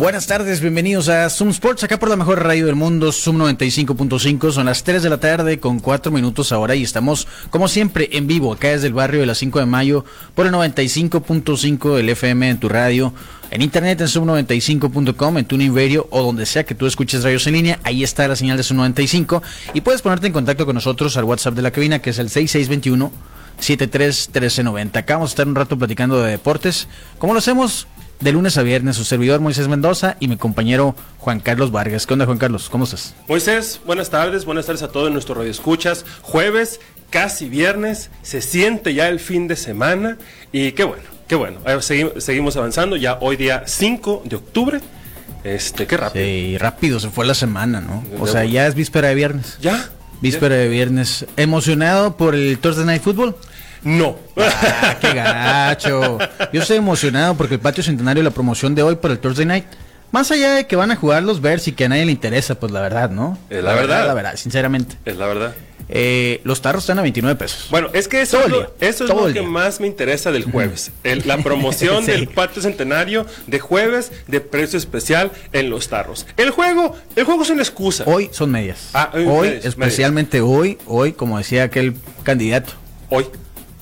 Buenas tardes, bienvenidos a Zoom Sports, acá por la mejor radio del mundo, Zoom 95.5. Son las 3 de la tarde con 4 minutos ahora y estamos, como siempre, en vivo acá desde el barrio de las 5 de mayo por el 95.5 del FM en tu radio, en internet en zoom95.com, en Tuning Radio o donde sea que tú escuches radios en línea. Ahí está la señal de Zoom 95 y puedes ponerte en contacto con nosotros al WhatsApp de la cabina que es el 6621. 731390. Acá vamos a estar un rato platicando de deportes. ¿Cómo lo hacemos? De lunes a viernes, su servidor Moisés Mendoza y mi compañero Juan Carlos Vargas. ¿Qué onda, Juan Carlos? ¿Cómo estás? Moisés, buenas tardes, buenas tardes a todos nuestros radioescuchas. Jueves, casi viernes, se siente ya el fin de semana y qué bueno, qué bueno. Seguimos, avanzando ya hoy día 5 de octubre. Este, qué rápido. Sí, rápido se fue la semana, ¿no? O sea, ya es víspera de viernes. ¿Ya? Víspera de viernes. ¿Emocionado por el Thursday Night Football? No. Ah, qué gacho. Yo estoy emocionado porque el patio centenario, la promoción de hoy por el Thursday Night, más allá de que van a jugar los Bears y que a nadie le interesa, pues la verdad, ¿no? Es la, verdad, La verdad, sinceramente. Es la verdad. Eh, los tarros están a 29 pesos. Bueno, es que eso, es lo, eso es lo que más me interesa del jueves. la promoción del patio centenario de jueves de precio especial en los tarros. El juego, el juego es una excusa. Hoy son medias. Ah, hoy, especialmente hoy, hoy, como decía aquel candidato. Hoy.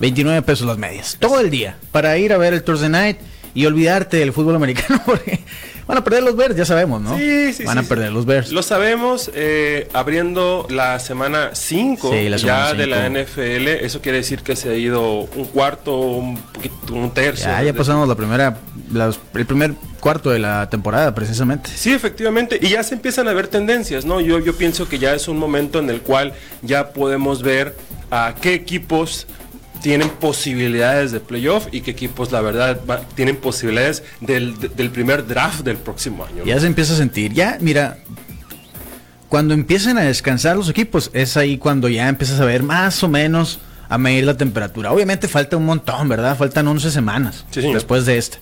29 pesos las medias. Todo el día. Para ir a ver el Thursday Night y olvidarte del fútbol americano porque van a perder los Bears, ya sabemos, ¿no? Sí, sí, Van a perder los Bears. Lo sabemos, eh, abriendo la semana 5 ya de la NFL, eso quiere decir que se ha ido un cuarto, un poquito, un tercio. Ya, ya pasamos la primera, el primer cuarto de la temporada, precisamente. Sí, efectivamente, y ya se empiezan a ver tendencias, ¿no? Yo, yo pienso que ya es un momento en el cual ya podemos ver a qué equipos tienen posibilidades de playoff y qué equipos, la verdad, tienen posibilidades del, primer draft del próximo año. Ya se empieza a sentir. Ya, mira, cuando empiecen a descansar los equipos, es ahí cuando ya empiezas a ver más o menos a medir la temperatura. Obviamente falta un montón, ¿verdad? Faltan 11 semanas después de este.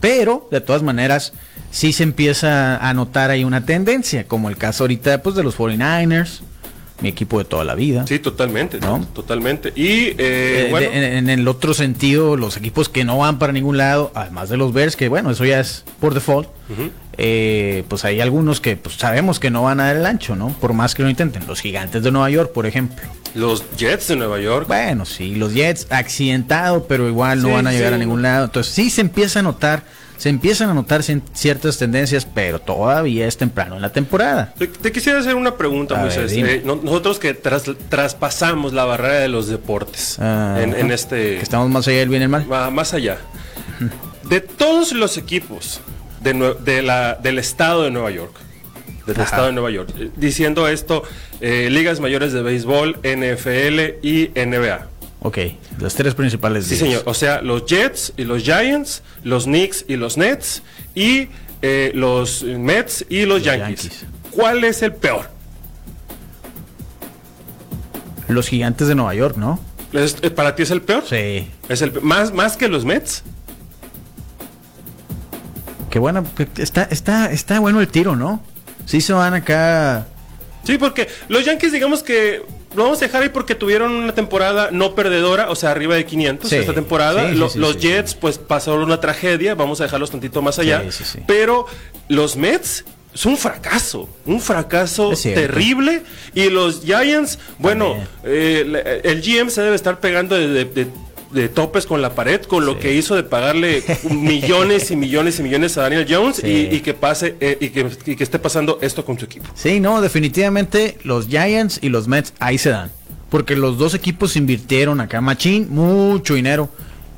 Pero, de todas maneras, sí se empieza a notar ahí una tendencia, como el caso ahorita pues, de los 49ers, mi equipo de toda la vida. Sí, totalmente, ¿no? Totalmente. Y eh, eh, en, el otro sentido, los equipos que no van para ningún lado, además de los Bears, que bueno, eso ya es por default, eh, pues hay algunos que pues, sabemos que no van a dar el ancho, ¿no? Por más que lo intenten. Los gigantes de Nueva York, por ejemplo. Los Jets de Nueva York. Bueno, sí, los Jets accidentado, pero igual no van a llegar a ningún lado. Entonces sí se empieza a notar se empiezan a notar ciertas tendencias, pero todavía es temprano en la temporada. Te, quisiera hacer una pregunta, Moisés. Eh, nosotros que traspasamos la barrera de los deportes ah, en, este... Que estamos más allá del bien y el mal. más allá. De todos los equipos de, la, del estado de Nueva York, del estado de Nueva York, eh, diciendo esto, eh, ligas mayores de béisbol, NFL y NBA. Ok, las tres principales. Sí, señor. O sea, los Jets y los Giants, los Knicks y los Nets y eh, los Mets y los, Yankees. ¿Cuál es el peor? Los Gigantes de Nueva York, ¿no? Eh, ¿Para ti es el peor? Sí. ¿Es el más, más que los Mets? Qué bueno, está, está, está bueno el tiro, ¿no? Sí se van acá. Sí, porque los Yankees, digamos que lo vamos a dejar ahí porque tuvieron una temporada no perdedora, o sea, arriba de 500 esta temporada. los Jets, pues pasaron una tragedia, vamos a dejarlos tantito más allá. Pero los Mets es un fracaso, un fracaso terrible. Y los Giants, bueno, eh, el GM se debe estar pegando de, topes con la pared, con lo que hizo de pagarle millones y millones y millones a Daniel Jones y, que pase eh, y, que, y, que, esté pasando esto con su equipo. Sí, no, definitivamente los Giants y los Mets ahí se dan. Porque los dos equipos invirtieron acá, Machín, mucho dinero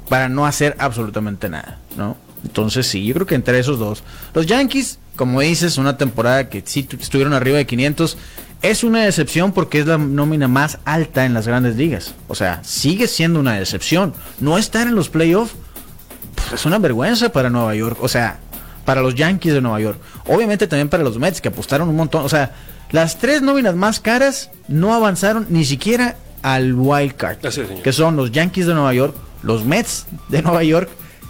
para no hacer absolutamente nada, ¿no? Entonces sí, yo creo que entre esos dos. Los Yankees, como dices, una temporada que sí estuvieron arriba de 500 es una decepción porque es la nómina más alta en las grandes ligas. O sea, sigue siendo una decepción. No estar en los playoffs pues, es una vergüenza para Nueva York. O sea, para los Yankees de Nueva York. Obviamente también para los Mets que apostaron un montón. O sea, las tres nóminas más caras no avanzaron ni siquiera al wild card, que son los Yankees de Nueva York, los Mets de Nueva York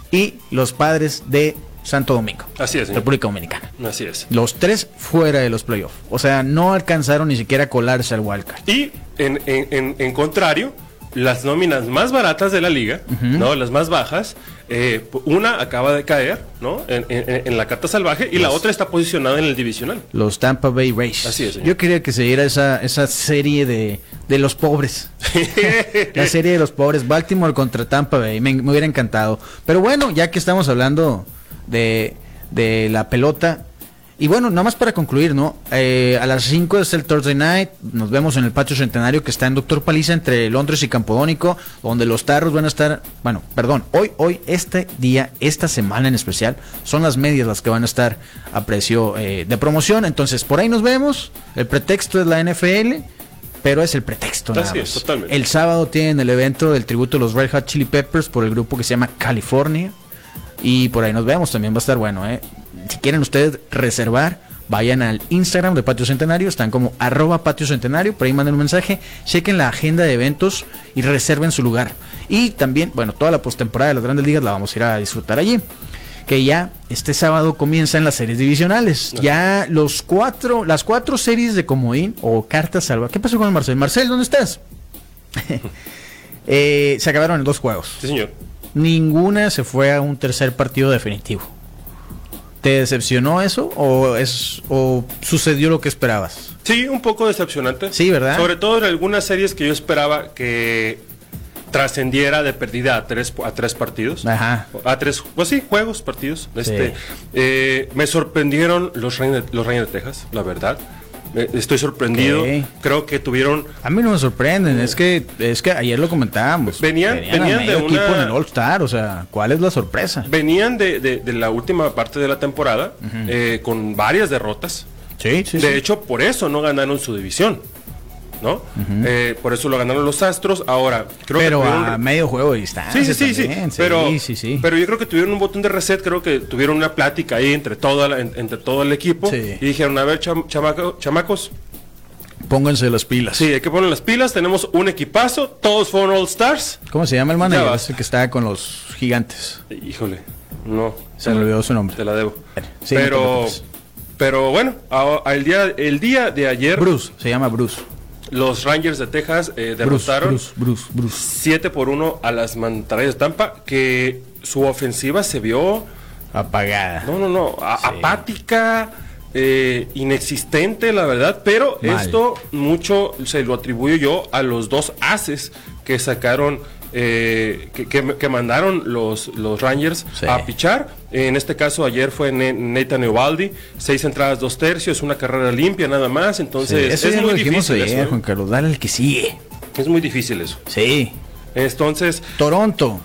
y los Padres de Santo Domingo. Así es. República Dominicana. Así es. Los tres fuera de los playoffs. O sea, no alcanzaron ni siquiera a colarse al wildcard. Y en, en contrario, las nóminas más baratas de la liga, ¿no? Las más bajas. Eh, una acaba de caer, ¿no? En, la carta salvaje y la otra está posicionada en el divisional. Los Tampa Bay Rays. Así es. Yo quería que se diera esa, esa serie de, de los pobres. la serie de los pobres. Baltimore contra Tampa Bay. Me, me hubiera encantado. Pero bueno, ya que estamos hablando de, de la pelota, y bueno, nada más para concluir, ¿no? Eh, a las 5 es el Thursday Night, nos vemos en el Patio Centenario que está en Doctor Paliza entre Londres y Campodónico, donde los tarros van a estar, bueno, perdón, hoy, hoy, este día, esta semana en especial, son las medias las que van a estar a precio eh, de promoción, entonces por ahí nos vemos, el pretexto es la NFL, pero es el pretexto. Nada totalmente. El sábado tienen el evento del tributo de los Red Hot Chili Peppers por el grupo que se llama California. Y por ahí nos vemos, también va a estar bueno, ¿eh? si quieren ustedes reservar, vayan al Instagram de Patio Centenario, están como arroba Patio Centenario, por ahí manden un mensaje, chequen la agenda de eventos y reserven su lugar. Y también, bueno, toda la postemporada de las grandes ligas la vamos a ir a disfrutar allí. Que ya este sábado comienzan las series divisionales. Ya los cuatro, las cuatro series de comodín o cartas salva. ¿Qué pasó con el Marcel? Marcel, ¿dónde estás? Eh, se acabaron en dos juegos. Sí, señor. Ninguna se fue a un tercer partido definitivo. ¿Te decepcionó eso o es o sucedió lo que esperabas? Sí, un poco decepcionante. Sí, ¿verdad? Sobre todo en algunas series que yo esperaba que trascendiera de perdida a tres a tres partidos. Ajá. A tres, pues sí, juegos, partidos. Este, eh, me sorprendieron los Reyes los Reyes de Texas, la verdad. Estoy sorprendido. Creo que tuvieron. A mí no me sorprenden. Es que es que ayer lo comentábamos. Venían, venían, de un equipo en el All Star. O sea, ¿cuál es la sorpresa? Venían de, de, la última parte de la temporada eh, con varias derrotas. Sí, sí. De hecho, por eso no ganaron su división. ¿No? Eh, por eso lo ganaron los Astros. Ahora, creo pero que. a medio juego de distancia. Sí, sí, sí, Pero, pero yo creo que tuvieron un botón de reset. Creo que tuvieron una plática ahí entre, toda entre todo el equipo. Y dijeron: A ver, chamacos. Pónganse las pilas. Sí, hay que poner las pilas. Tenemos un equipazo. Todos fueron All Stars. ¿Cómo se llama el manager? Ese que está con los gigantes. Híjole, no. Se me olvidó su nombre. Te la debo. pero, pero bueno, el, día, el día de ayer. Bruce, se llama Bruce. Los Rangers de Texas eh, derrotaron 7 por 1 a las Mantarrayas de Tampa, que su ofensiva se vio apagada. No, no, no, apática, eh, inexistente, la verdad, pero esto mucho se lo atribuyo yo a los dos haces que sacaron eh, que, mandaron los, los Rangers a pichar. En este caso, ayer fue Nathan Evaldi, seis entradas, dos tercios, una carrera limpia nada más. Entonces, es muy difícil. eso, ¿eh? Juan Carlos, dale el que sigue. Es muy difícil eso. Sí. Entonces. Toronto.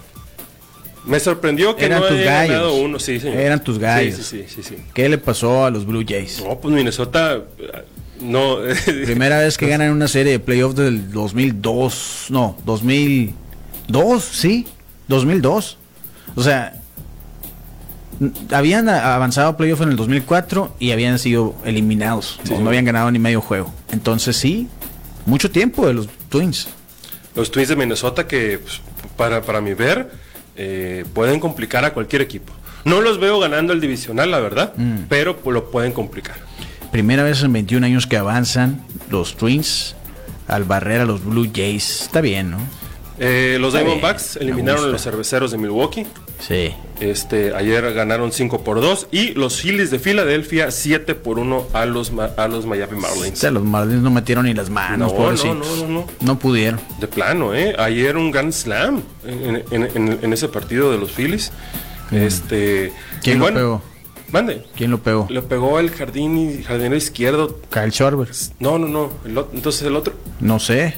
Me sorprendió que Eran no tus gallos. uno, sí, Eran tus gallos. Sí, sí, sí, ¿Qué le pasó a los Blue Jays? No, pues Minnesota no. Primera vez que ganan una serie de playoffs del 2002, no, 2000 Dos, sí, 2002. O sea, habían avanzado a playoff en el 2004 y habían sido eliminados. no habían ganado ni medio juego. Entonces sí, mucho tiempo de los Twins. Los Twins de Minnesota que, pues, para, para mi ver, eh, pueden complicar a cualquier equipo. No los veo ganando el divisional, la verdad, mm. pero lo pueden complicar. Primera vez en 21 años que avanzan los Twins al barrer a los Blue Jays. Está bien, ¿no? Eh, los Diamondbacks eliminaron a los cerveceros de Milwaukee. Sí. Este, ayer ganaron 5 por 2 y los Phillies de Filadelfia 7 por 1 a los, a los Miami Marlins. los Marlins no metieron ni las manos, no, no, no, no, no. pudieron. De plano, ¿eh? Ayer un Grand Slam en, ese partido de los Phillies. Mm. Este, ¿Quién lo pegó? Mande. ¿Quién lo pegó? Lo pegó el jardín jardinero izquierdo. Kyle Schwarber. No, no, no. entonces el otro. No sé.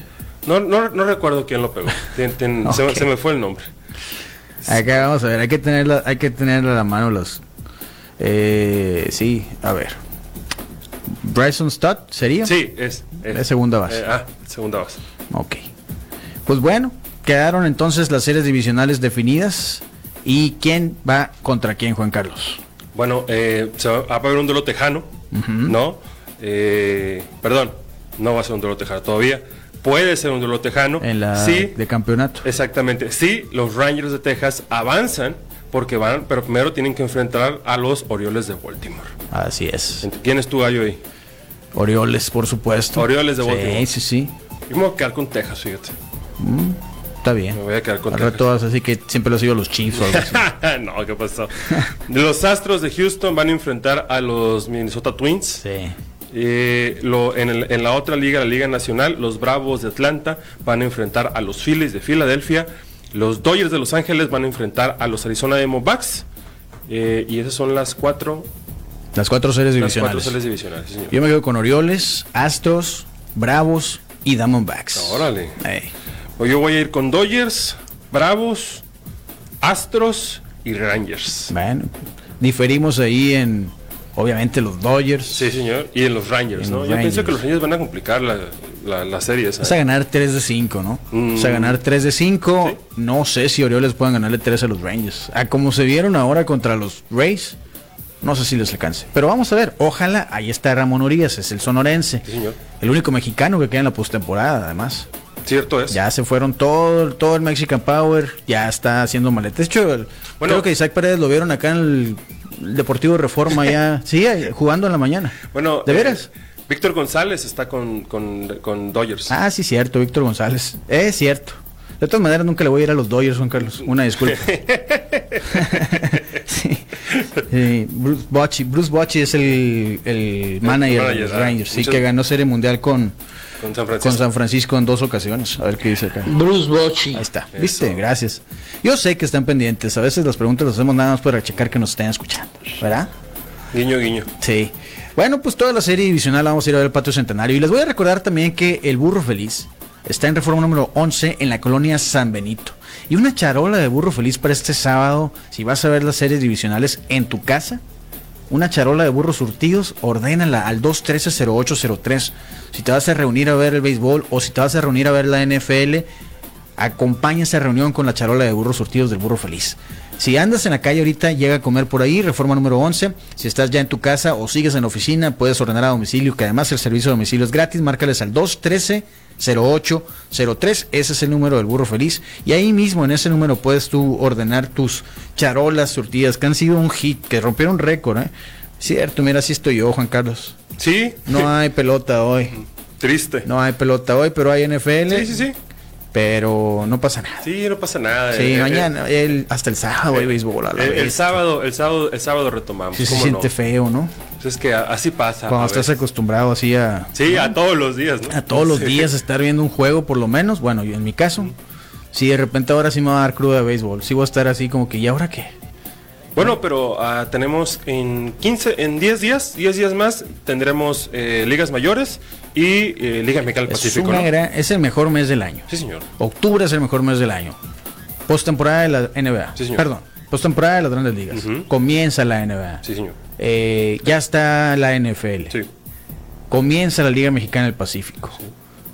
No, no, no recuerdo quién lo pegó. se, me fue el nombre. Acá vamos a ver, hay que tenerla, hay que tener a la mano los. Eh, sí, a ver. Bryson Stott sería. Sí, es. es. segunda base. Eh, ah, segunda base. Ok. Pues bueno, quedaron entonces las series divisionales definidas. ¿Y quién va contra quién, Juan Carlos? Bueno, eh, se va a haber un duelo tejano, ¿no? Eh, perdón, no va a ser un duelo tejano todavía puede ser un duelo tejano. En la de campeonato. Exactamente. Sí, los Rangers de Texas avanzan porque van, pero primero tienen que enfrentar a los Orioles de Baltimore. Así es. ¿Quién es tu gallo ahí? Orioles, por supuesto. Orioles de Baltimore. Sí, sí, sí. Yo me voy a quedar con Texas, fíjate. Mm, está bien. Me voy a quedar con Texas. todas así que siempre los sigo los Chiefs o algo así. no, ¿qué pasó? los Astros de Houston van a enfrentar a los Minnesota Twins. Sí. Eh, lo, en, el, en, la otra liga, la Liga Nacional, los Bravos de Atlanta van a enfrentar a los Phillies de Filadelfia. Los Dodgers de Los Ángeles van a enfrentar a los Arizona Diamondbacks. Eh, y esas son las cuatro. Las cuatro series divisionales. Las cuatro series divisionales, señor. Yo me quedo con Orioles, Astros, Bravos y Diamondbacks. Órale. yo voy a ir con Dodgers, Bravos, Astros y Rangers. Bueno, diferimos ahí en obviamente los Dodgers. Sí, señor. Y en los Rangers, ¿no? Yo pienso que los Rangers van a complicar la, la, la serie. Vas a ganar 3 de 5, ¿no? Mm. Vas a ganar 3 de 5. No sé si Orioles puedan ganarle 3 a los Rangers. A como se vieron ahora contra los Rays, no sé si les alcance. Pero vamos a ver. Ojalá. Ahí está Ramón Urias, es el sonorense. Sí, señor. El único mexicano que queda en la postemporada, además. Cierto es. Ya se fueron todo, todo el Mexican Power, ya está haciendo maletas. De hecho, bueno, creo que Isaac Pérez lo vieron acá en el Deportivo Reforma ya, sí, jugando en la mañana. Bueno, ¿de veras? Eh, Víctor González está con, con, Dodgers. Ah, sí, cierto, Víctor González. Es cierto. De todas maneras, nunca le voy a ir a los Dodgers, Juan Carlos. Una disculpa. sí. Bruce Bochy. Bruce Bochy es el, el manager, de los Rangers. Sí, que ganó Serie Mundial con, con San, Francisco. con San Francisco en dos ocasiones. A ver qué dice acá. Bruce Bochy. Ahí está. ¿Viste? Gracias. Yo sé que están pendientes. A veces las preguntas las hacemos nada más para checar que nos estén escuchando. ¿Verdad? Guiño, guiño. Sí. Bueno, pues toda la serie divisional vamos a ir a ver el patio centenario. Y les voy a recordar también que el burro feliz está en reforma número 11 en la colonia San Benito. Y una charola de burro feliz para este sábado, si vas a ver las series divisionales en tu casa, una charola de burros surtidos, ordénala al 213-0803. Si te vas a reunir a ver el béisbol o si te vas a reunir a ver la NFL, acompaña esa reunión con la charola de burros surtidos del burro feliz. Si andas en la calle ahorita, llega a comer por ahí, reforma número 11. Si estás ya en tu casa o sigues en la oficina, puedes ordenar a domicilio, que además el servicio de domicilio es gratis. Márcales al 213 0803, ese es el número del burro feliz. Y ahí mismo en ese número puedes tú ordenar tus charolas surtidas, que han sido un hit, que rompieron récord, ¿eh? Cierto, mira, así estoy yo, Juan Carlos. Sí. No hay pelota hoy. Triste. No hay pelota hoy, pero hay NFL. Sí, sí, sí. Pero no pasa nada. Sí, no pasa nada. Sí, eh, mañana, eh, el, hasta el sábado hay béisbol. A la el, el, sábado, el sábado, el sábado retomamos. Sí, se siente feo, ¿no? Pues es que así pasa. Cuando estás acostumbrado así a. Sí, a todos los días, ¿no? A todos los días estar viendo un juego, por lo menos. Bueno, yo en mi caso, sí, de repente ahora sí me va a dar cruda de béisbol. Sí voy a estar así como que, ¿y ahora qué? Bueno, pero uh, tenemos en 15, en 10 días, 10 días más, tendremos eh, ligas mayores y eh, Liga Mexicana del Pacífico. Es, ¿no? es el mejor mes del año. Sí, señor. Octubre es el mejor mes del año. Postemporada de la NBA. Sí, señor. Perdón, postemporada de las grandes ligas. Comienza la NBA. Sí, señor. Eh, ya está la NFL. Sí. Comienza la Liga Mexicana del Pacífico.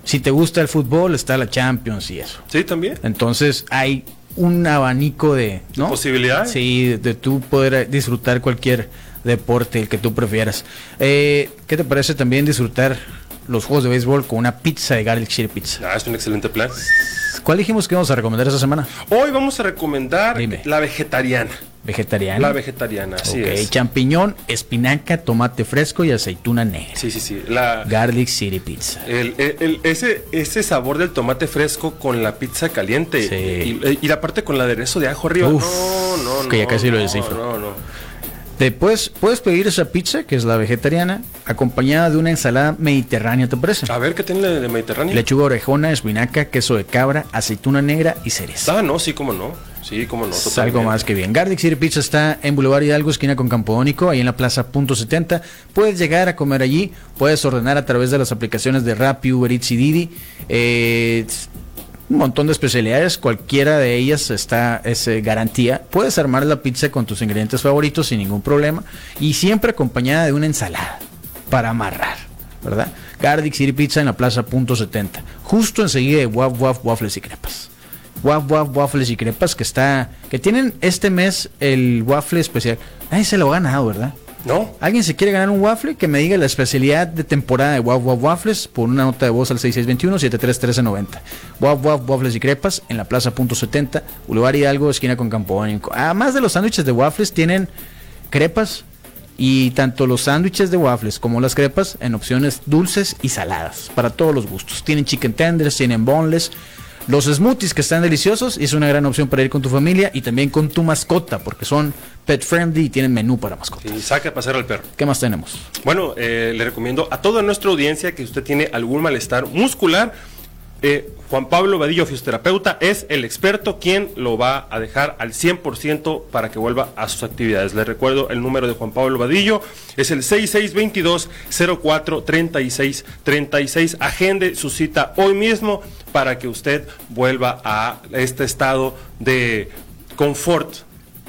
Si te gusta el fútbol, está la Champions y eso. Sí, también. Entonces hay un abanico de ¿no? posibilidades. Sí, de, de tú poder disfrutar cualquier deporte, el que tú prefieras. Eh, ¿Qué te parece también disfrutar los juegos de béisbol con una pizza de Garlic Shire Pizza? Ah, es un excelente plan. ¿Cuál dijimos que íbamos a recomendar esta semana? Hoy vamos a recomendar Dime. la vegetariana. Vegetariana. La vegetariana, así Ok, es. champiñón, espinaca, tomate fresco y aceituna negra. Sí, sí, sí. La, Garlic City Pizza. el, el- el- ese, ese sabor del tomate fresco con la pizza caliente. Sí. Y, y la parte con el aderezo de ajo arriba. Uf, no, no, no. que ya casi lo descifro. No, no. Después puedes pedir esa pizza, que es la vegetariana, acompañada de una ensalada mediterránea, ¿te parece? A ver, ¿qué tiene de Mediterráneo? Lechuga orejona, espinaca, queso de cabra, aceituna negra y cereza. Ah, no, sí, cómo no. Sí, cómo no. Es algo más que bien. Garlic City Pizza está en Boulevard Hidalgo, esquina con Campodónico, ahí en la plaza punto 70. Puedes llegar a comer allí, puedes ordenar a través de las aplicaciones de Rappi, Uber Eats y Didi. Eh, un montón de especialidades, cualquiera de ellas está es eh, garantía. Puedes armar la pizza con tus ingredientes favoritos sin ningún problema y siempre acompañada de una ensalada para amarrar, ¿verdad? Garlic City Pizza en la plaza punto 70, justo enseguida de Waf Waf Waffles y Crepas. Waf Waf Waffles y Crepas que está que tienen este mes el waffle especial. Nadie se lo ha ganado, ¿verdad? No. ¿Alguien se quiere ganar un waffle? Que me diga la especialidad de temporada de Waff Waff Waffles por una nota de voz al 6621-731390. Waff Waff Waffles y crepas en la Plaza Punto 70, Boulevard Hidalgo, esquina con Campoón. Además de los sándwiches de waffles, tienen crepas y tanto los sándwiches de waffles como las crepas en opciones dulces y saladas para todos los gustos. Tienen chicken tenders, tienen boneless, los smoothies que están deliciosos y es una gran opción para ir con tu familia y también con tu mascota porque son pet friendly y tienen menú para mascotas. Y saca a pasear al perro. ¿Qué más tenemos? Bueno, eh, le recomiendo a toda nuestra audiencia que usted tiene algún malestar muscular eh, Juan Pablo Vadillo, fisioterapeuta, es el experto quien lo va a dejar al 100% para que vuelva a sus actividades. Le recuerdo el número de Juan Pablo Vadillo, es el 6622-043636. Agende su cita hoy mismo para que usted vuelva a este estado de confort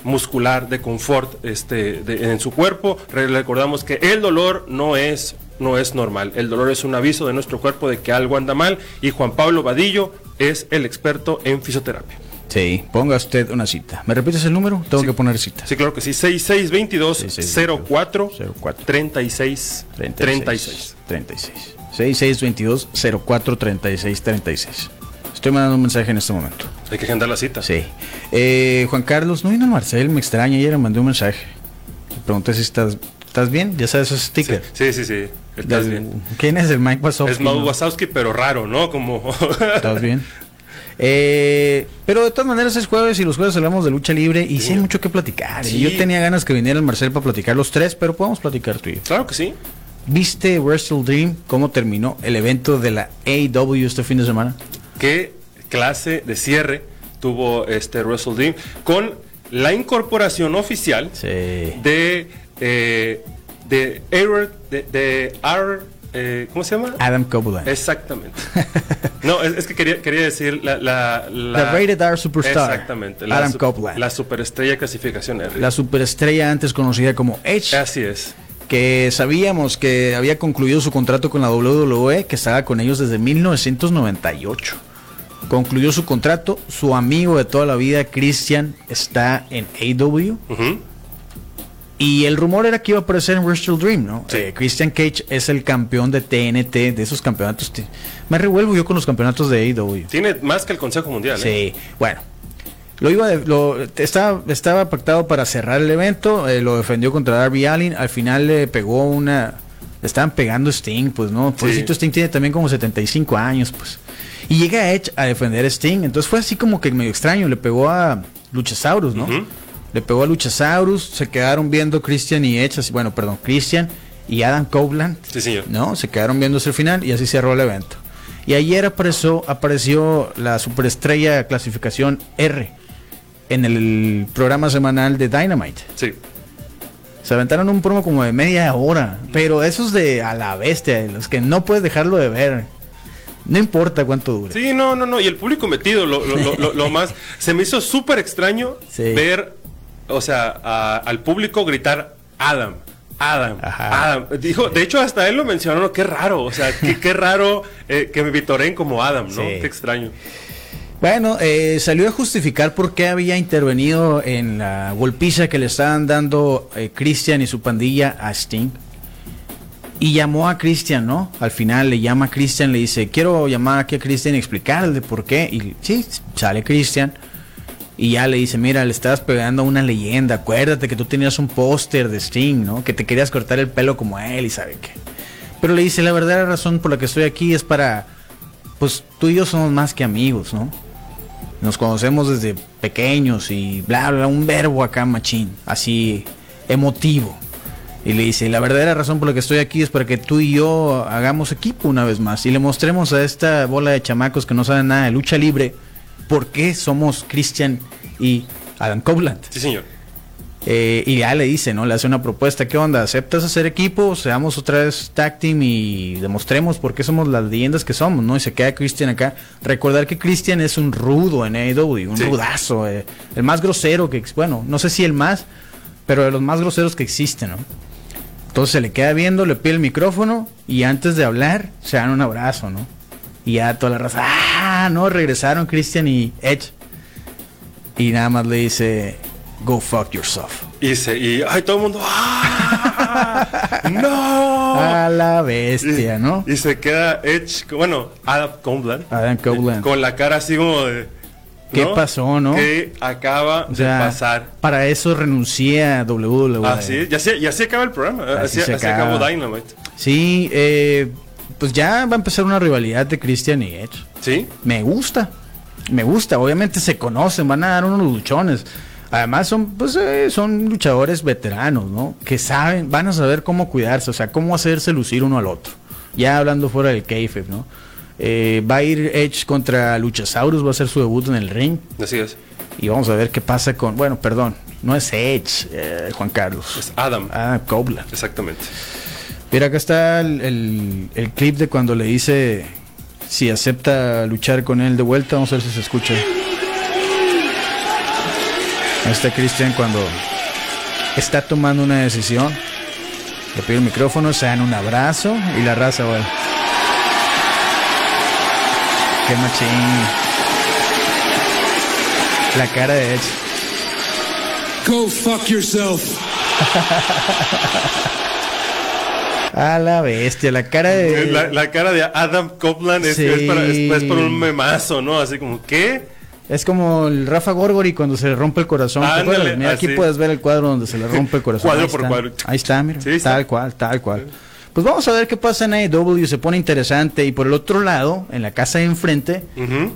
muscular, de confort este, en su cuerpo. Recordamos que el dolor no es no es normal. El dolor es un aviso de nuestro cuerpo de que algo anda mal y Juan Pablo Vadillo es el experto en fisioterapia. Sí, ponga usted una cita. ¿Me repites el número? Tengo que poner cita. Sí, claro que sí. 6622 04 36 36 36. 6622 04 36 36. Estoy mandando un mensaje en este momento. Hay que agendar la cita. Sí. Eh, Juan Carlos, no vino Marcel, me extraña. Ayer le mandé un mensaje. Le pregunté si estás, ¿estás bien. Ya sabes esos stickers. Sí, sí, sí. ¿Estás bien? ¿Quién es el Mike Wazowski? Es Mike Wazowski, pero raro, ¿no? Como... ¿Estás bien? Eh, pero de todas maneras es jueves y los jueves hablamos de lucha libre y sí, hay mucho que platicar. Y yo tenía ganas que viniera el Marcel para platicar los tres, pero podemos platicar tú y yo. Claro que sí. ¿Viste Wrestle Dream cómo terminó el evento de la AEW este fin de semana? ¿Qué clase de cierre tuvo este Wrestle Dream con la incorporación oficial de eh, de Edward, de, de R, eh, ¿cómo se llama? Adam Copeland. Exactamente. no, es, que quería, quería decir la, la, la, Rated R Superstar. Exactamente. Adam Copeland. La superestrella clasificación R. La superestrella antes conocida como Edge. Así es. Que sabíamos que había concluido su contrato con la WWE, que estaba con ellos desde 1998. Concluyó su contrato, su amigo de toda la vida, Christian, está en AW. Y el rumor era que iba a aparecer en Wrestle Dream, ¿no? Eh, Christian Cage es el campeón de TNT, de esos campeonatos. Me revuelvo yo con los campeonatos de AEW. Tiene más que el Consejo Mundial. ¿eh? Sí, bueno. Lo iba lo, estaba, estaba pactado para cerrar el evento, eh, lo defendió contra Darby Allin, al final le pegó una... Estaban pegando Sting, pues, ¿no? Por sí. Sting tiene también como 75 años, pues. Y llega Edge a defender a Sting, entonces fue así como que medio extraño, le pegó a Luchasaurus, ¿no? le pegó a Luchasaurus, se quedaron viendo Christian y Edge, bueno, perdón, Christian y Adam Copeland. Sí, señor. ¿No? Se quedaron viendo el final y así cerró el evento. Y ayer apareció, apareció la superestrella clasificación R en el programa semanal de Dynamite. Sí. Se aventaron un promo como de media hora, pero esos de a la bestia, los que no puedes dejarlo de ver. No importa cuánto dure. Sí, no, no, no. Y el público metido, lo, lo, lo, más. Se me hizo súper extraño ver o sea, al público gritar Adam. Adam, Adam. Dijo, de hecho, hasta él lo mencionó, qué raro, o sea, qué, raro eh, que me vitoreen como Adam, ¿no? Qué extraño. Bueno, eh, salió a justificar por qué había intervenido en la golpiza que le estaban dando eh, Christian y su pandilla a Sting. Y llamó a Christian, ¿no? Al final le llama a Christian, le dice, quiero llamar aquí a Christian y explicarle por qué. Y sí, sale Christian y ya le dice, mira, le estás pegando a una leyenda, acuérdate que tú tenías un póster de Sting, ¿no? Que te querías cortar el pelo como él y sabe qué. Pero le dice, la verdadera razón por la que estoy aquí es para, pues tú y yo somos más que amigos, ¿no? Nos conocemos desde pequeños y bla, bla, un verbo acá machín, así emotivo. Y le dice, la verdadera razón por la que estoy aquí es para que tú y yo hagamos equipo una vez más y le mostremos a esta bola de chamacos que no saben nada de lucha libre por qué somos Christian y Adam Copeland. Sí, señor. Eh, y ya le dice, ¿no? Le hace una propuesta, ¿qué onda? ¿Aceptas hacer equipo? Seamos otra vez tag team y demostremos por qué somos las leyendas que somos, ¿no? Y se queda Christian acá. Recordar que Christian es un rudo en AEW, un rudazo, eh, el más grosero que, bueno, no sé si el más, pero de los más groseros que existen, ¿no? Entonces se le queda viendo, le pide el micrófono y antes de hablar se dan un abrazo, ¿no? Y ya toda la raza, ah, no, regresaron Christian y Edge. Y nada más le dice, go fuck yourself. Y, se, y ay, todo el mundo, ¡ah! ¡No! A la bestia, ¿no? Y se queda Edge, bueno, Adam Copeland. Adam Copeland. Con la cara así como de. ¿Qué pasó, no? ¿Qué acaba de pasar? Para eso renuncié a WWE. Ah, sí, ya se, ya se acaba el programa. Así, se acabó Dynamite. Sí, eh, pues ya va a empezar una rivalidad de Christian y Edge. Sí. Me gusta. Me gusta. Obviamente se conocen, van a dar unos luchones. Además son, pues, eh, son luchadores veteranos, ¿no? Que saben, van a saber cómo cuidarse, o sea, cómo hacerse lucir uno al otro. Ya hablando fuera del kayfabe, ¿no? Eh, va a ir Edge contra Luchasaurus, va a ser su debut en el ring. Así es. Y vamos a ver qué pasa con, bueno, perdón, no es Edge, eh, Juan Carlos. Es Adam. Ah, Copeland. Exactamente. Mira, acá está el, el clip de cuando le dice si acepta luchar con él de vuelta. Vamos a ver si se escucha. Ahí está Cristian cuando está tomando una decisión. Le pide el micrófono, se dan un abrazo y la raza, güey. Qué machín. La cara de Edge. Go fuck yourself. A la bestia, la cara de. La, cara de Adam Copeland es, para, es, para, un memazo, ¿no? Así como, ¿qué? Es como el Rafa Gorgori cuando se le rompe el corazón. mira, aquí puedes ver el cuadro donde se le rompe el corazón. cuadro por cuadro. Ahí está, mira. tal cual, tal cual. Pues vamos a ver qué pasa en AEW, se pone interesante. Y por el otro lado, en la casa de enfrente,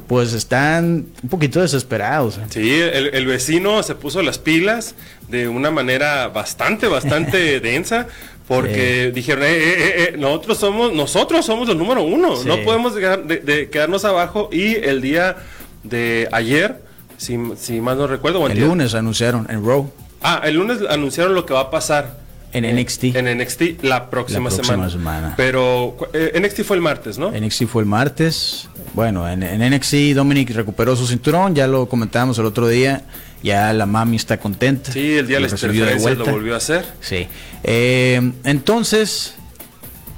pues están un poquito desesperados. ¿eh? Sí, el, vecino se puso las pilas de una manera bastante, bastante densa. Porque dijeron, eh, eh, eh, nosotros somos, nosotros somos los número uno, no podemos de, quedarnos abajo. Y el día de ayer, si, si más no recuerdo. El, lunes anunciaron en Raw. Ah, el lunes anunciaron lo que va a pasar. En NXT. En NXT la próxima, semana. Pero eh, NXT fue el martes, ¿no? NXT fue el martes. Bueno, en, NXT Dominic recuperó su cinturón, ya lo comentábamos el otro día. Ya la mami está contenta. Sí, el día de la lo volvió a hacer. Sí. Eh, entonces,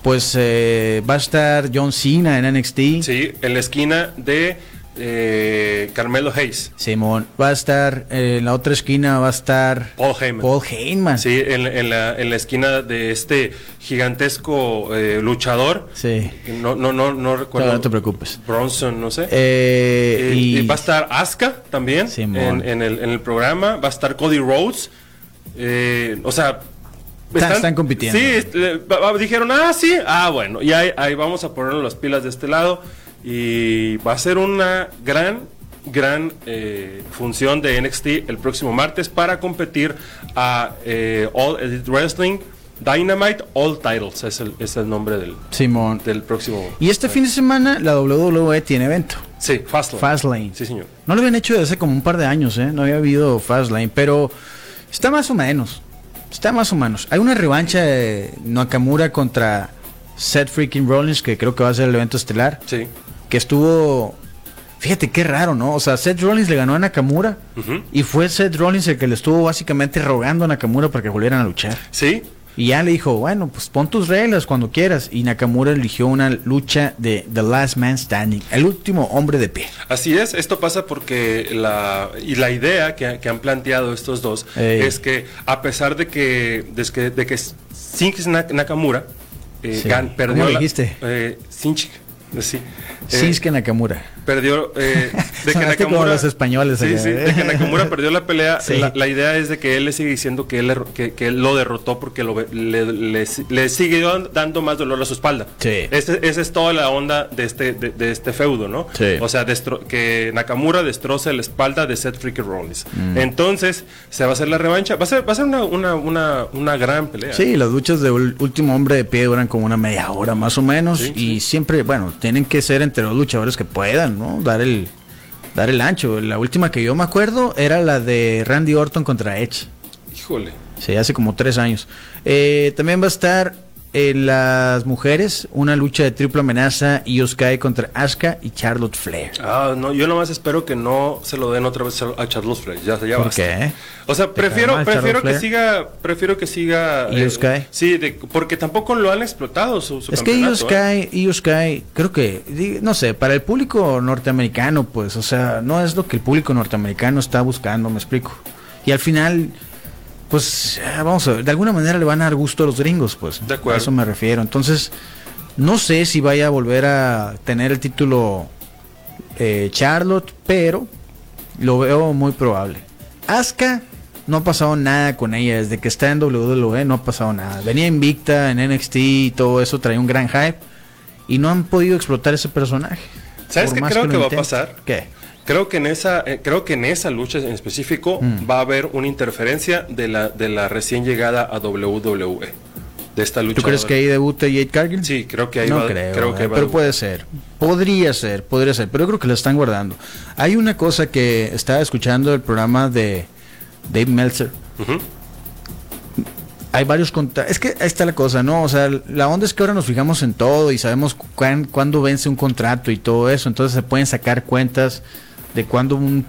pues eh, va a estar John Cena en NXT. Sí, en la esquina de eh, Carmelo Hayes. Simón, va a estar eh, en la otra esquina, va a estar Paul Heyman. Paul Heyman. Sí, en, la, en la esquina de este gigantesco eh, luchador. Sí. No, no, no, no recuerdo. No, te preocupes. Bronson, no sé. y... va a estar Asuka también en, el, en el programa. Va a estar Cody Rhodes. o sea, están, compitiendo. Sí, dijeron, ah, sí, ah, bueno, y ahí, ahí vamos a ponernos las pilas de este lado. Y va a ser una gran, gran eh, función de NXT el próximo martes para competir a eh, All Elite Wrestling. Dynamite All Titles es el, es el nombre del, Simón. del próximo. Y este fin de semana la WWE tiene evento. Sí, Fastlane. Fastlane. Sí, señor. No lo habían hecho desde hace como un par de años, ¿eh? No había habido Fastlane, pero está más o menos. Está más o menos. Hay una revancha de Nakamura contra Seth Freaking Rollins, que creo que va a ser el evento estelar. Sí que estuvo Fíjate qué raro, ¿no? O sea, Seth Rollins le ganó a Nakamura y fue Seth Rollins el que le estuvo básicamente rogando a Nakamura para que volvieran a luchar. Sí. Y ya le dijo, bueno, pues pon tus reglas cuando quieras. Y Nakamura eligió una lucha de The Last Man Standing, el último hombre de pie. Así es, esto pasa porque la, y la idea que, han planteado estos dos es que a pesar de que, de que, de que Nakamura eh, perdió ¿Cómo dijiste? Eh, Sí. Shinsuke eh, Nakamura. Perdió. Eh, de que Nakamura. los españoles. Sí, sí, de que Nakamura perdió la pelea. La, idea es de que él le sigue diciendo que él, que, que él lo derrotó porque lo, le, le, sigue dando más dolor a su espalda. Sí. esa es toda la onda de este, de, este feudo, ¿no? Sí. O sea, que Nakamura destroce la espalda de Seth Freaking Rollins. Mm. Entonces, se va a hacer la revancha. Va a ser, va a ser una, una, una, una gran pelea. Sí, las luchas de último hombre de pie duran como una media hora más o menos. y siempre, bueno, tienen que ser entre los luchadores que puedan, ¿no? Dar el, dar el ancho. La última que yo me acuerdo era la de Randy Orton contra Edge. Híjole. Sí, hace como tres años. Eh, también va a estar en las mujeres, una lucha de triple amenaza, y Sky contra Asuka y Charlotte Flair. Ah, no, yo nomás espero que no se lo den otra vez a Charlotte Flair. Ya, ya ¿Por qué? O sea, prefiero, prefiero que siga, prefiero que siga. ¿Y eh, Sí, porque tampoco lo han explotado su, Es que Io ¿eh? Sky, creo que, no sé, para el público norteamericano, pues, o sea, no es lo que el público norteamericano está buscando, me explico. Y al final pues vamos a ver, de alguna manera le van a dar gusto a los gringos, pues. De acuerdo. A eso me refiero. Entonces, no sé si vaya a volver a tener el título eh, Charlotte, pero lo veo muy probable. Asuka no ha pasado nada con ella desde que está en WWE, no ha pasado nada. Venía invicta en NXT y todo eso, traía un gran hype y no han podido explotar ese personaje. ¿Sabes qué creo que, va a pasar? ¿Qué? Creo que en esa, eh, creo que en esa lucha en específico Mm. va a haber una interferencia de la, de la recién llegada a WWE. De esta lucha. ¿Tú crees que ahí debute Jade Cargill? Sí, creo que ahí no va. creo, creo que eh, va pero puede ser. Podría ser, podría ser, pero yo creo que la están guardando. Hay una cosa que estaba escuchando el programa de Dave Meltzer. Hay varios contra Es que ahí está la cosa, ¿no? O sea, la onda es que ahora nos fijamos en todo y sabemos cuán- cuándo vence un contrato y todo eso. Entonces se pueden sacar cuentas de cuándo un,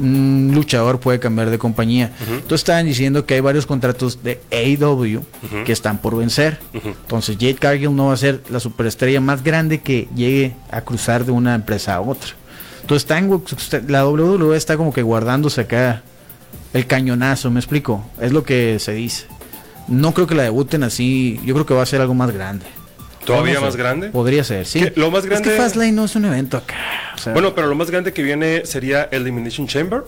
un luchador puede cambiar de compañía. Entonces estaban diciendo que hay varios contratos de AEW que están por vencer. Entonces Jade Cargill no va a ser la superestrella más grande que llegue a cruzar de una empresa a otra. Entonces están, la WWE está como que guardándose acá el cañonazo, ¿me explico? Es lo que se dice. No creo que la debuten así, yo creo que va a ser algo más grande. ¿Todavía más grande? Podría ser, sí. Lo más grande- Es que Fastlane no es un evento acá. o sea, Bueno, pero lo más grande que viene sería Elimination Chamber.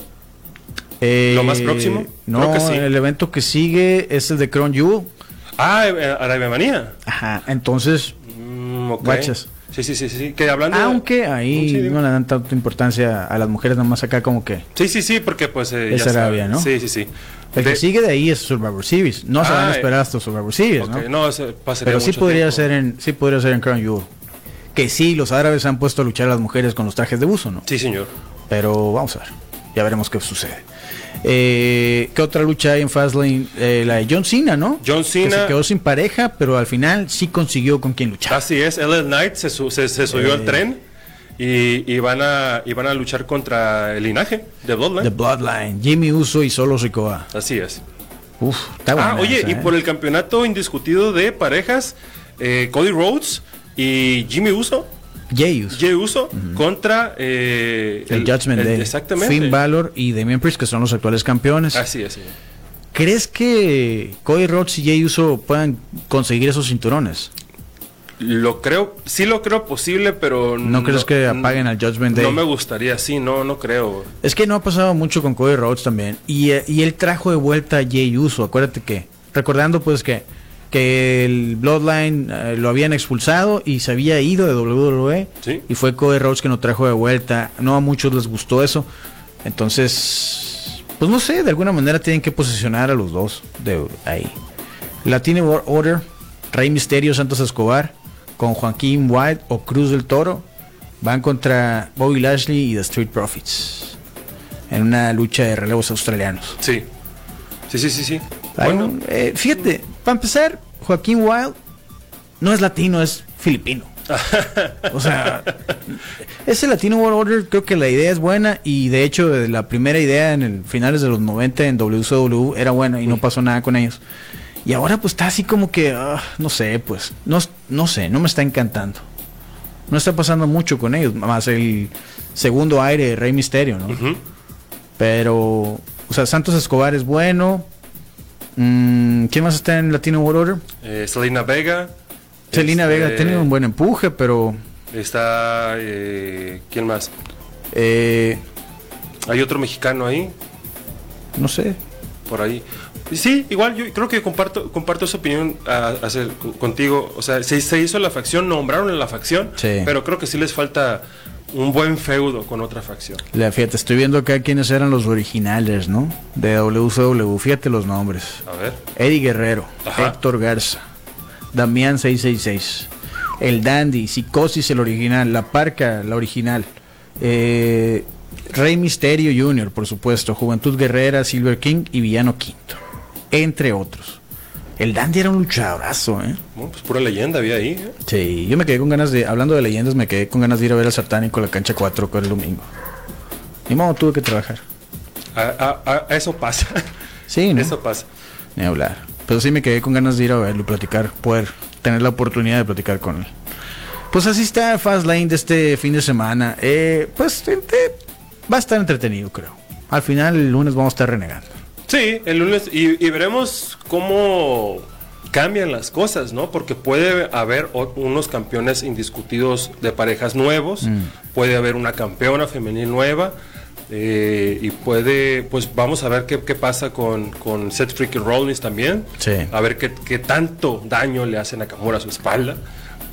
eh, ¿lo más próximo? No, Creo que sí. el evento que sigue es el de Crown Jewel. Ah, eh, Arabia Manía. Ajá, entonces, Mm. Guachas. Sí, sí, sí, sí. Que hablando aunque ahí Sí, no le dan tanta importancia a las mujeres, nada más acá como que Sí, sí, sí, porque pues... eh, Es Arabia. ¿no? Sí, sí, sí. el De- que sigue de ahí es Survivor Series. No se van Ah, a esperar hasta Survivor Series, ok, ¿no? no, Pero sí podría tiempo. ser en sí podría ser en Crown Jewel. Que sí, los árabes han puesto a luchar a las mujeres con los trajes de buzo, ¿no? Sí, señor. Pero vamos a ver. Ya veremos qué sucede. Eh, ¿Qué otra lucha hay en Fastlane? Eh, la de John Cena, ¿no? John Que Cena. se quedó sin pareja, pero al final sí consiguió con quien luchar. Así es, LL Knight se, su- se, se subió Eh. al tren y, y van a, y van a luchar contra el linaje de Bloodline. The Bloodline, Jimmy Uso y Solo Sikoa. Así es. Uf, está buena Ah, oye, esa, y ¿eh? por el campeonato indiscutido de parejas, eh, Cody Rhodes y Jimmy Uso, Jey Uso. Jey Uso, contra eh, el, Judgment el- Day. Exactamente. Finn Balor y Damian Priest, que son los actuales campeones. Así es, señor. ¿Crees que Cody Rhodes y Jey Uso puedan conseguir esos cinturones? Lo creo, sí lo creo posible, pero ¿No crees que apaguen al Judgment Day? No me gustaría, sí, no, no creo. Es que no ha pasado mucho con Cody Rhodes también. Y, eh, y él trajo de vuelta a Jey Uso. Acuérdate que, recordando pues que, que el Bloodline eh, lo habían expulsado y se había ido de WWE. Sí. Y fue Cody Rhodes que lo trajo de vuelta. No a muchos les gustó eso. Entonces, pues no sé, de alguna manera tienen que posicionar a los dos de ahí. Latino Order, Rey Misterio, Santos Escobar, con Joaquín White o Cruz del Toro, van contra Bobby Lashley y The Street Profits en una lucha de relevos australianos. Sí. Sí, sí, sí, sí. Bueno, un- eh, fíjate, para empezar, Joaquín Wild no es latino, es filipino. O sea, ese Latino World Order creo que la idea es buena y de hecho eh, la primera idea en el finales de los 90 en WCW era buena y no pasó nada con ellos. Y ahora pues está así como que, ah, no sé, pues, no, no sé, no me está encantando. No está pasando mucho con ellos, más el segundo aire de Rey Misterio, ¿no? Pero, o sea, Santos Escobar es bueno. Mm, ¿Quién más está en Latino World Order? Eh, Selena Vega. Selena Este, Vega ha tenido un buen empuje, pero Está. eh, ¿Quién más? eh, Hay otro mexicano ahí, no sé. por ahí. Sí, igual yo creo que comparto comparto esa opinión a, a hacer co- contigo. O sea, se, se hizo la facción, nombraron a la facción, Sí. pero creo que sí les falta un buen feudo con otra facción. La, fíjate, estoy viendo acá quiénes eran los originales, ¿no? De WCW. Fíjate los nombres. A ver. Eddie Guerrero, Ajá. Héctor Garza, Damián 666, El Dandy, Psicosis el original, La Parca la original, eh, Rey Misterio Jr., por supuesto, Juventud Guerrera, Silver King y Villano Quinto, entre otros. El Dandy era un luchadorazo, ¿eh? Bueno, pues pura leyenda había ahí. ¿eh? Sí, yo me quedé con ganas de, hablando de leyendas, me quedé con ganas de ir a ver al Sartánico a la cancha 4 con el domingo. Ni modo, tuve que trabajar. A, a- a- a eso pasa. Sí, ¿no? Eso pasa. Ni hablar. Pero sí me quedé con ganas de ir a verlo y platicar, poder tener la oportunidad de platicar con él. Pues así está Fastlane de este fin de semana. Eh, pues eh, va a estar entretenido, creo. Al final el lunes vamos a estar renegando. Sí, el lunes y, y veremos cómo cambian las cosas, ¿no? Porque puede haber unos campeones indiscutidos de parejas nuevos, mm. puede haber una campeona femenil nueva. Eh, y puede, pues vamos a ver qué, pasa con, con Seth Freaking Rollins también. A ver qué, qué, tanto daño le hacen a Nakamura a su espalda.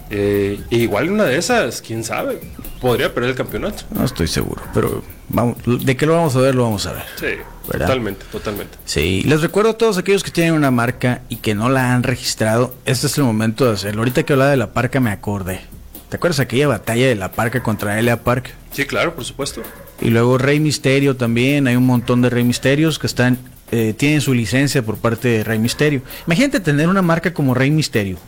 Eh, igual una de esas, quién sabe, podría perder el campeonato. No estoy seguro, pero vamos, de qué lo vamos a ver, lo vamos a ver. Sí, totalmente, totalmente. Sí, les recuerdo a todos aquellos que tienen una marca y que no la han registrado, este es el momento de hacerlo. Ahorita que hablaba de la parca me acordé. ¿Te acuerdas aquella batalla de la parca contra Elia Park? Sí, claro, por supuesto. Y luego Rey Misterio también, hay un montón de Rey Misterios que están eh, tienen su licencia por parte de Rey Misterio. Imagínate tener una marca como Rey Misterio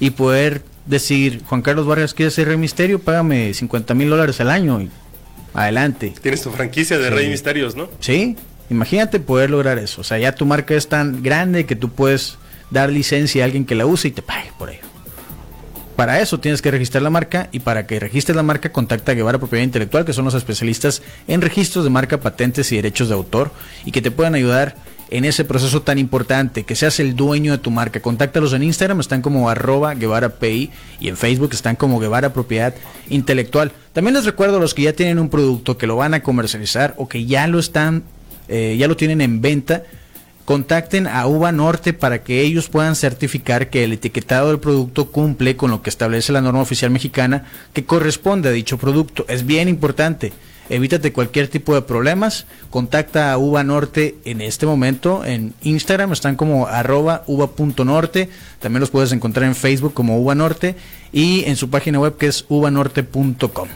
y poder decir, Juan Carlos Vargas quiere ser Rey Misterio, págame 50 mil dólares al año y adelante. Tienes tu franquicia de Rey Misterios, ¿no? Sí, imagínate poder lograr eso. O sea, ya tu marca es tan grande que tú puedes dar licencia a alguien que la use y te pague por ello. Para eso tienes que registrar la marca y para que registres la marca contacta a Guevara Propiedad Intelectual, que son los especialistas en registros de marca, patentes y derechos de autor y que te puedan ayudar en ese proceso tan importante, que seas el dueño de tu marca. Contáctalos en Instagram, están como arroba Guevara Pay y en Facebook están como Guevara Propiedad Intelectual. También les recuerdo a los que ya tienen un producto, que lo van a comercializar o que ya lo están, eh, ya lo tienen en venta, contacten a Uva Norte para que ellos puedan certificar que el etiquetado del producto cumple con lo que establece la norma oficial mexicana que corresponde a dicho producto. Es bien importante. Evítate cualquier tipo de problemas. Contacta a Uva Norte en este momento en Instagram. Están como arroba uva.norte. También los puedes encontrar en Facebook como Uva Norte y en su página web que es uvanorte.com.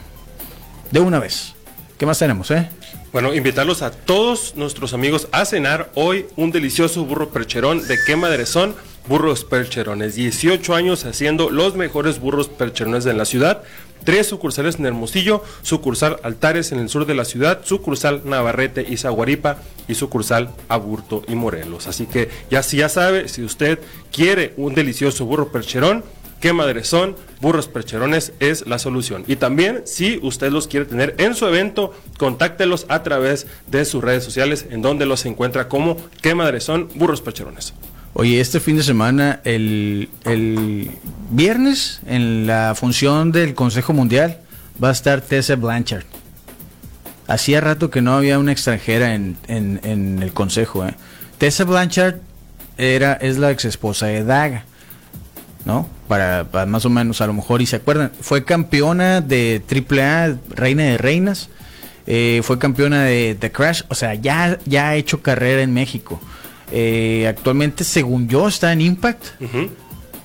De una vez. ¿Qué más tenemos, eh? Bueno, invitarlos a todos nuestros amigos a cenar hoy un delicioso burro percherón de quema de son burros percherones. 18 años haciendo los mejores burros percherones de la ciudad. Tres sucursales en Hermosillo, sucursal Altares en el sur de la ciudad, sucursal Navarrete y Zaguaripa y sucursal Aburto y Morelos. Así que ya, ya sabe, si usted quiere un delicioso burro percherón, qué madres son, burros percherones es la solución. Y también, si usted los quiere tener en su evento, contáctelos a través de sus redes sociales, en donde los encuentra como qué madres son, burros percherones. Oye, este fin de semana, el, el viernes, en la función del Consejo Mundial, va a estar Tessa Blanchard. Hacía rato que no había una extranjera en, en, el Consejo. ¿eh? Tessa Blanchard era, es la ex esposa de Daga. ¿no? Para, más o menos, a lo mejor, y se acuerdan, fue campeona de AAA, Reina de Reinas, eh, fue campeona de, The Crash, o sea, ya, ya ha hecho carrera en México. Eh, actualmente, según yo, está en Impact.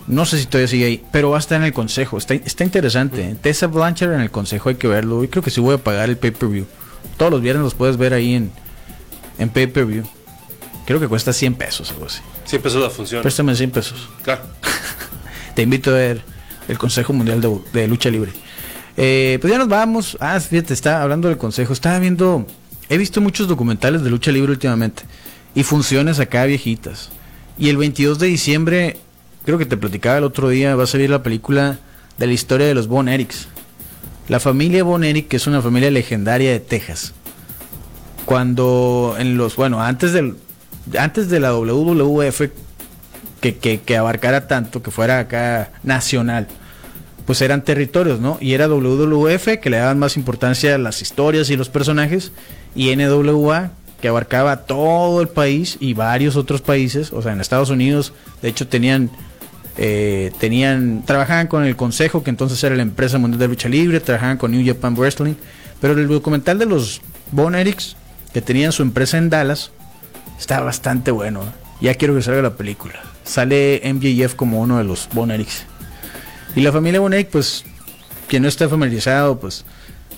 No sé si todavía sigue ahí, pero va a estar en el consejo. Está, está interesante. Tessa Blanchard en el consejo, hay que verlo. Y creo que sí voy a pagar el pay-per-view. Todos los viernes los puedes ver ahí en, en pay-per-view. Creo que cuesta 100 pesos, algo así. 100 pesos la función. Préstame 100 pesos. Claro. te invito a ver el Consejo Mundial de, Lucha Libre. Eh, pues ya nos vamos. Ah, fíjate, está hablando del Consejo. Estaba viendo. He visto muchos documentales de lucha libre últimamente. Y funciones acá viejitas. Y el 22 de diciembre, creo que te platicaba el otro día, va a salir la película de la historia de los Von Erics. La familia Von Eric, que es una familia legendaria de Texas. Cuando en los. Bueno, antes del. Antes de la WWF que, abarcara tanto, que fuera acá nacional, pues eran territorios, ¿no? Y era WWF, que le daban más importancia a las historias y los personajes, y NWA, que abarcaba todo el país y varios otros países, o sea, en Estados Unidos, de hecho tenían, eh, tenían, trabajaban con el Consejo, que entonces era la empresa mundial de lucha libre, trabajaban con New Japan Wrestling, pero el documental de los Von Erics, que tenían su empresa en Dallas, está bastante bueno. Ya quiero que salga la película sale MJF como uno de los Von Y la familia Von pues, quien no está familiarizado, pues,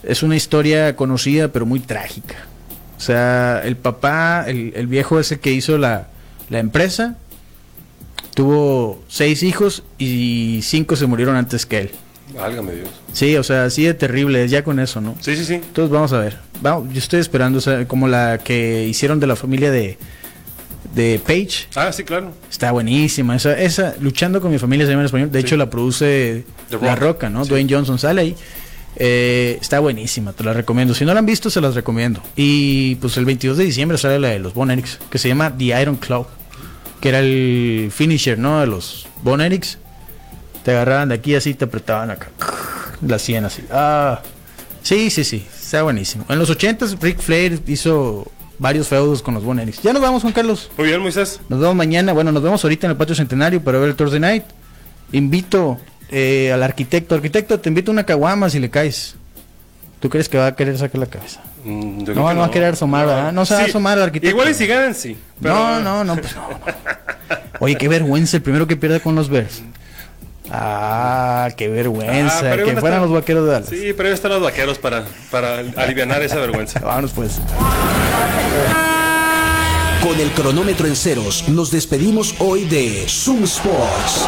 es una historia conocida pero muy trágica. O sea, el papá, el, viejo ese que hizo la, la empresa, tuvo seis hijos y cinco se murieron antes que él. Válgame Dios. Sí, o sea, así de terrible, ya con eso, ¿no? Sí, sí, sí. Entonces vamos a ver. Vamos, yo estoy esperando, o sea, como la que hicieron de la familia de, de Page. Ah, sí, claro. Está buenísima. Esa, esa Luchando con mi familia se llama en español. De hecho, la produce La Roca, ¿no? Dwayne Johnson sale ahí. Eh, está buenísima, te la recomiendo. Si no la han visto, se las recomiendo. Y pues el 22 de diciembre sale la de los Bonerics, que se llama The Iron Claw, que era el finisher, ¿no? De los Bonerics. Te agarraban de aquí así, te apretaban acá. La sien así. Ah, sí, sí, sí, está buenísimo. En los 80s, Rick Flair hizo varios feudos con los Bonerics. Ya nos vamos, Juan Carlos. Muy bien, Moisés. Nos vemos mañana. Bueno, nos vemos ahorita en el patio centenario para ver el Thursday Night. Invito eh, al arquitecto. Arquitecto, te invito a una caguama si le caes. ¿Tú crees que va a querer sacar la cabeza? Mm, no, no, va a querer asomar, ¿verdad? No se va a asomar al arquitecto. Igual y si ganan, sí. No, no, no, pues no, Oye, qué vergüenza, el primero que pierde con los Bears. Ah, qué vergüenza. Ah, que fueran los vaqueros de Dallas. Sí, pero ahí están los vaqueros para, para aliviar esa vergüenza. Vámonos pues. Con el cronómetro en ceros, nos despedimos hoy de Zoom Sports.